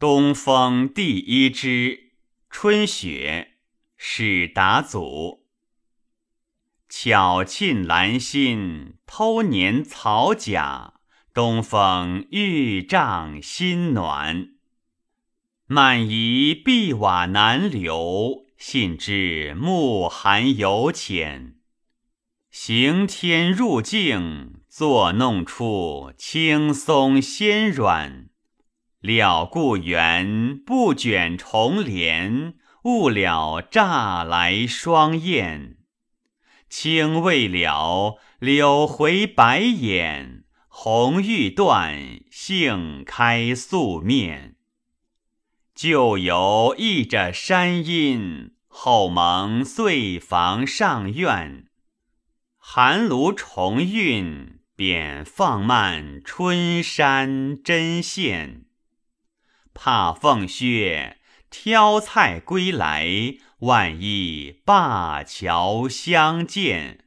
东风第一枝，春雪，始达祖。巧沁兰心，偷年草甲。东风欲涨心暖。漫移碧瓦难留，信知暮寒犹浅。行天入境，作弄处青松纤软。了故园，不卷重帘，误了乍来双燕。青未了，柳回白眼，红欲断，杏开素面。旧游忆着山阴，后蒙岁房上苑。寒炉重运，便放慢春山针线。怕凤靴挑菜归来，万一灞桥相见。